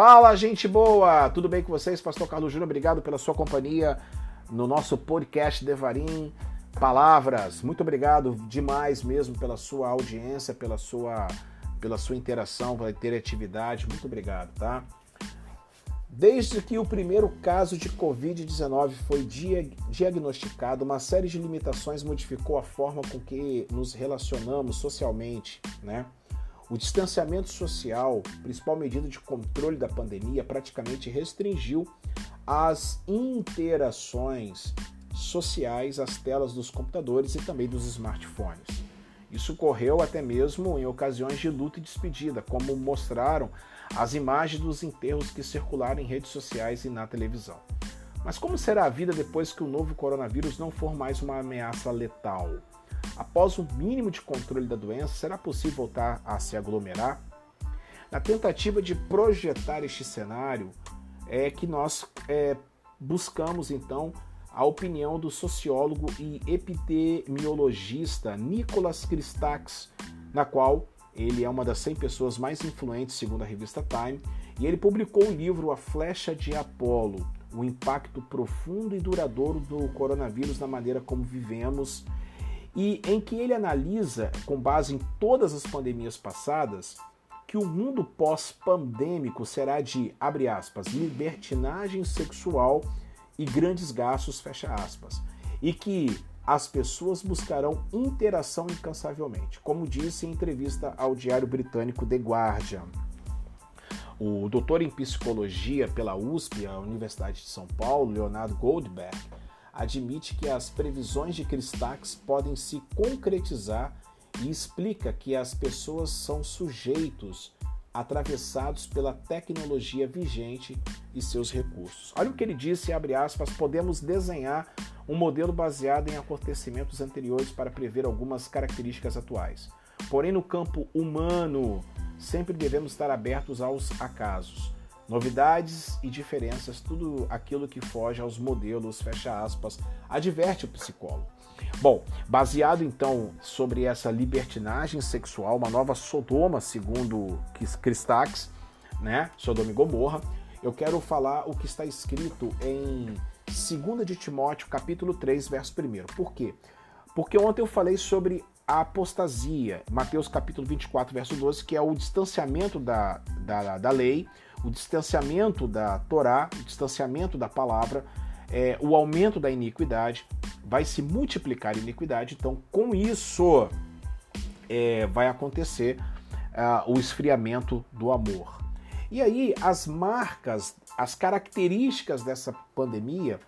Fala, gente boa! Tudo bem com vocês? Pastor Carlos Júnior, obrigado pela sua companhia no nosso podcast Devarim Palavras. Muito obrigado demais mesmo pela sua audiência, pela sua, pela sua interação, pela interatividade. Muito obrigado, tá? Desde que o primeiro caso de Covid-19 foi diagnosticado, uma série de limitações modificou a forma com que nos relacionamos socialmente, né? O distanciamento social, principal medida de controle da pandemia, praticamente restringiu as interações sociais às telas dos computadores e também dos smartphones. Isso ocorreu até mesmo em ocasiões de luta e despedida, como mostraram as imagens dos enterros que circularam em redes sociais e na televisão. Mas como será a vida depois que o novo coronavírus não for mais uma ameaça letal? Após o mínimo de controle da doença, será possível voltar a se aglomerar? Na tentativa de projetar este cenário, é que nós é, buscamos então a opinião do sociólogo e epidemiologista Nicolas Christakis, na qual ele é uma das 100 pessoas mais influentes segundo a revista Time, e ele publicou o livro A Flecha de Apolo, o impacto profundo e duradouro do coronavírus na maneira como vivemos e em que ele analisa, com base em todas as pandemias passadas, que o mundo pós-pandêmico será de, abre aspas, libertinagem sexual e grandes gastos, fecha aspas, e que as pessoas buscarão interação incansavelmente, como disse em entrevista ao diário britânico The Guardian. O doutor em psicologia pela USP, a Universidade de São Paulo, Leonardo Goldberg, admite que as previsões de Cristax podem se concretizar e explica que as pessoas são sujeitos atravessados pela tecnologia vigente e seus recursos. Olha o que ele disse, abre aspas, podemos desenhar um modelo baseado em acontecimentos anteriores para prever algumas características atuais. Porém, no campo humano, sempre devemos estar abertos aos acasos. Novidades e diferenças, tudo aquilo que foge aos modelos, fecha aspas, adverte o psicólogo. Bom, baseado então sobre essa libertinagem sexual, uma nova Sodoma, segundo Cristax, né? Sodoma e Gomorra, eu quero falar o que está escrito em 2 de Timóteo, capítulo 3, verso 1. Por quê? Porque ontem eu falei sobre a apostasia, Mateus capítulo 24, verso 12, que é o distanciamento da, da, da lei, o distanciamento da Torá, o distanciamento da palavra, é, o aumento da iniquidade, vai se multiplicar a iniquidade, então com isso é, vai acontecer uh, o esfriamento do amor. E aí as marcas, as características dessa pandemia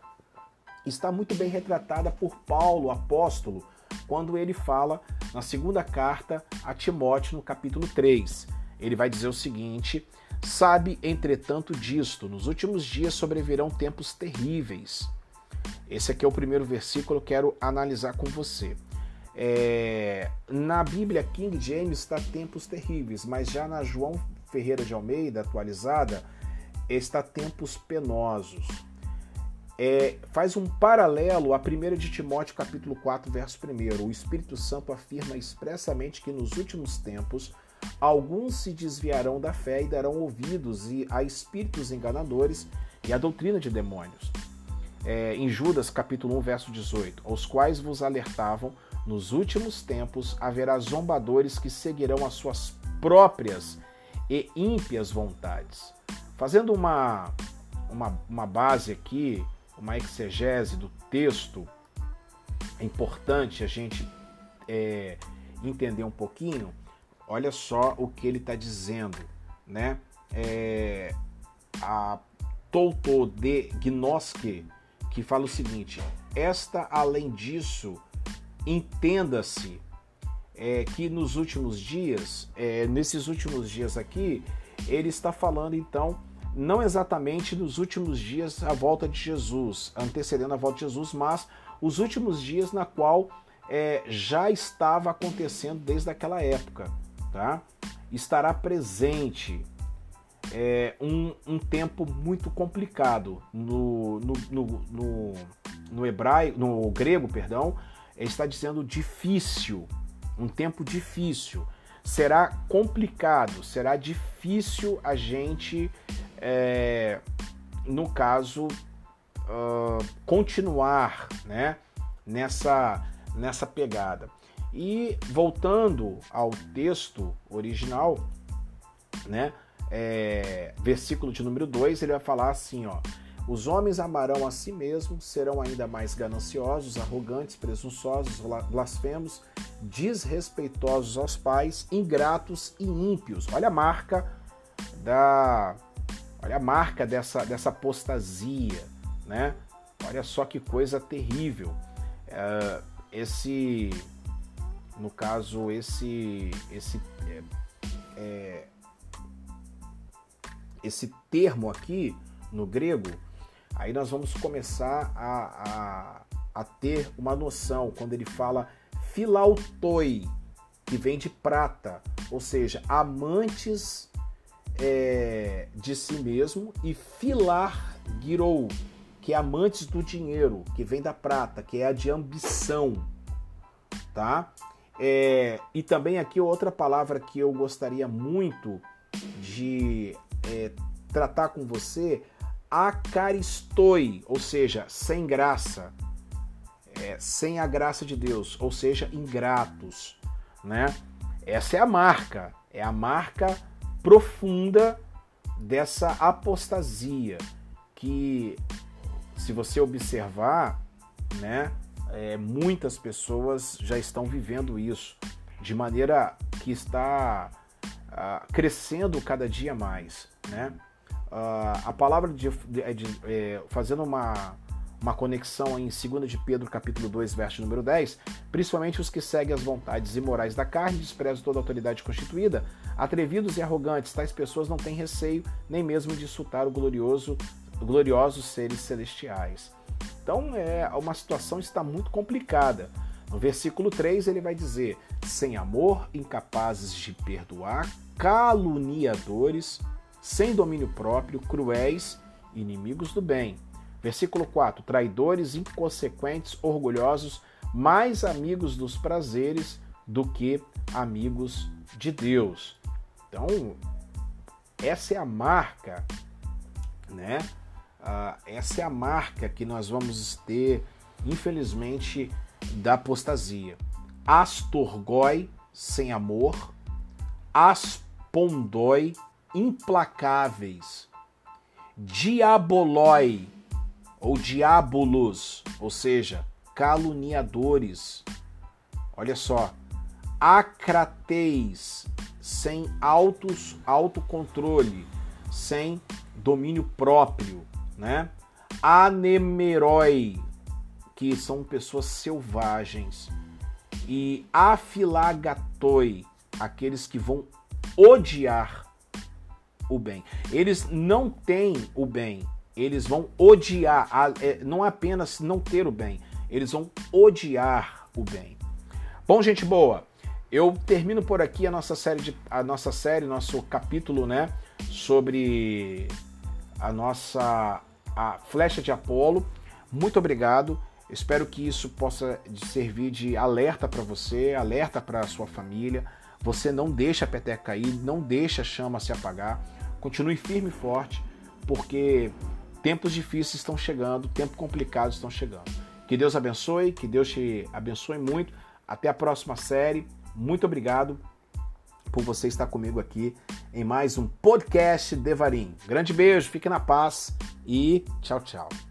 está muito bem retratada por Paulo, apóstolo, quando ele fala na segunda carta a Timóteo, no capítulo 3. Ele vai dizer o seguinte: Sabe, entretanto, disto: nos últimos dias sobrevirão tempos terríveis. Esse aqui é o primeiro versículo que quero analisar com você. É, na Bíblia King James está tempos terríveis, mas já na João Ferreira de Almeida, atualizada, está tempos penosos. É, faz um paralelo a 1 de Timóteo capítulo 4, verso 1. O Espírito Santo afirma expressamente que nos últimos tempos alguns se desviarão da fé e darão ouvidos a espíritos enganadores e a doutrina de demônios. É, em Judas capítulo 1, verso 18, aos quais vos alertavam, nos últimos tempos haverá zombadores que seguirão as suas próprias e ímpias vontades. Fazendo uma, uma, uma base aqui, uma exegese do texto, é importante a gente é, entender um pouquinho olha só o que ele está dizendo, né? É, a Touto de Gnoske, que fala o seguinte: esta, além disso, entenda-se é, que nos últimos dias, é, nesses últimos dias aqui, ele está falando então não exatamente nos últimos dias a volta de Jesus, antecedendo a volta de Jesus, mas os últimos dias na qual é, já estava acontecendo desde aquela época tá? estará presente é, um, um, tempo muito complicado no, no, no, no, no hebraico, no grego, perdão, está dizendo difícil, um tempo difícil. Será complicado, será difícil a gente é, no caso, uh, continuar né, nessa, nessa pegada. E voltando ao texto original, né, é, versículo de número 2, ele vai falar assim, ó. Os homens amarão a si mesmos, serão ainda mais gananciosos, arrogantes, presunçosos, blasfemos, desrespeitosos aos pais, ingratos e ímpios. Olha a marca da olha a marca dessa dessa apostasia, né? Olha só que coisa terrível. Uh, esse no caso esse esse é, é, esse termo aqui no grego, aí nós vamos começar a, a, a ter uma noção quando ele fala filautoi, que vem de prata, ou seja, amantes é, de si mesmo, e filar girou, que é amantes do dinheiro, que vem da prata, que é a de ambição, tá? É, e também aqui outra palavra que eu gostaria muito de é, tratar com você, acaristoi, ou seja, sem graça, é, sem a graça de Deus, ou seja, ingratos, né? Essa é a marca, é a marca profunda dessa apostasia que, se você observar, né, é, muitas pessoas já estão vivendo isso de maneira que está uh, crescendo cada dia mais, né? Uh, a palavra de, de, de é, fazendo uma, uma conexão em 2 de Pedro capítulo 2, verso número 10, principalmente os que seguem as vontades imorais da carne, desprezam toda autoridade constituída, atrevidos e arrogantes, tais pessoas não têm receio nem mesmo de insultar o glorioso, gloriosos seres celestiais. Então é uma situação está muito complicada. No versículo 3 ele vai dizer: sem amor, incapazes de perdoar, caluniadores, sem domínio próprio, cruéis, inimigos do bem. Versículo 4: traidores, inconsequentes, orgulhosos, mais amigos dos prazeres do que amigos de Deus. Então, essa é a marca, né? Ah, essa é a marca que nós vamos ter, infelizmente, da apostasia. Astorgoi, sem amor, aspondoi, implacáveis, diaboloi ou diabolos, ou seja, caluniadores. Olha só, acrateis, sem autos, autocontrole, sem domínio próprio, né? Anemeroi, que são pessoas selvagens, e afilagatoi, aqueles que vão odiar o bem. Eles não têm o bem, eles vão odiar, é, não apenas não ter o bem, eles vão odiar o bem. Bom, gente boa, eu termino por aqui a nossa série, de, a nossa série, nosso capítulo, né, sobre a nossa a flecha de Apolo. Muito obrigado. Espero que isso possa servir de alerta para você, alerta para a sua família. Você não deixa a peteca cair, não deixa a chama se apagar. Continue firme e forte, porque tempos difíceis estão chegando, tempos complicados estão chegando. Que Deus abençoe, que Deus te abençoe muito. Até a próxima série. Muito obrigado por você estar comigo aqui em mais um podcast Devarim. Grande beijo, fique na paz e tchau, tchau.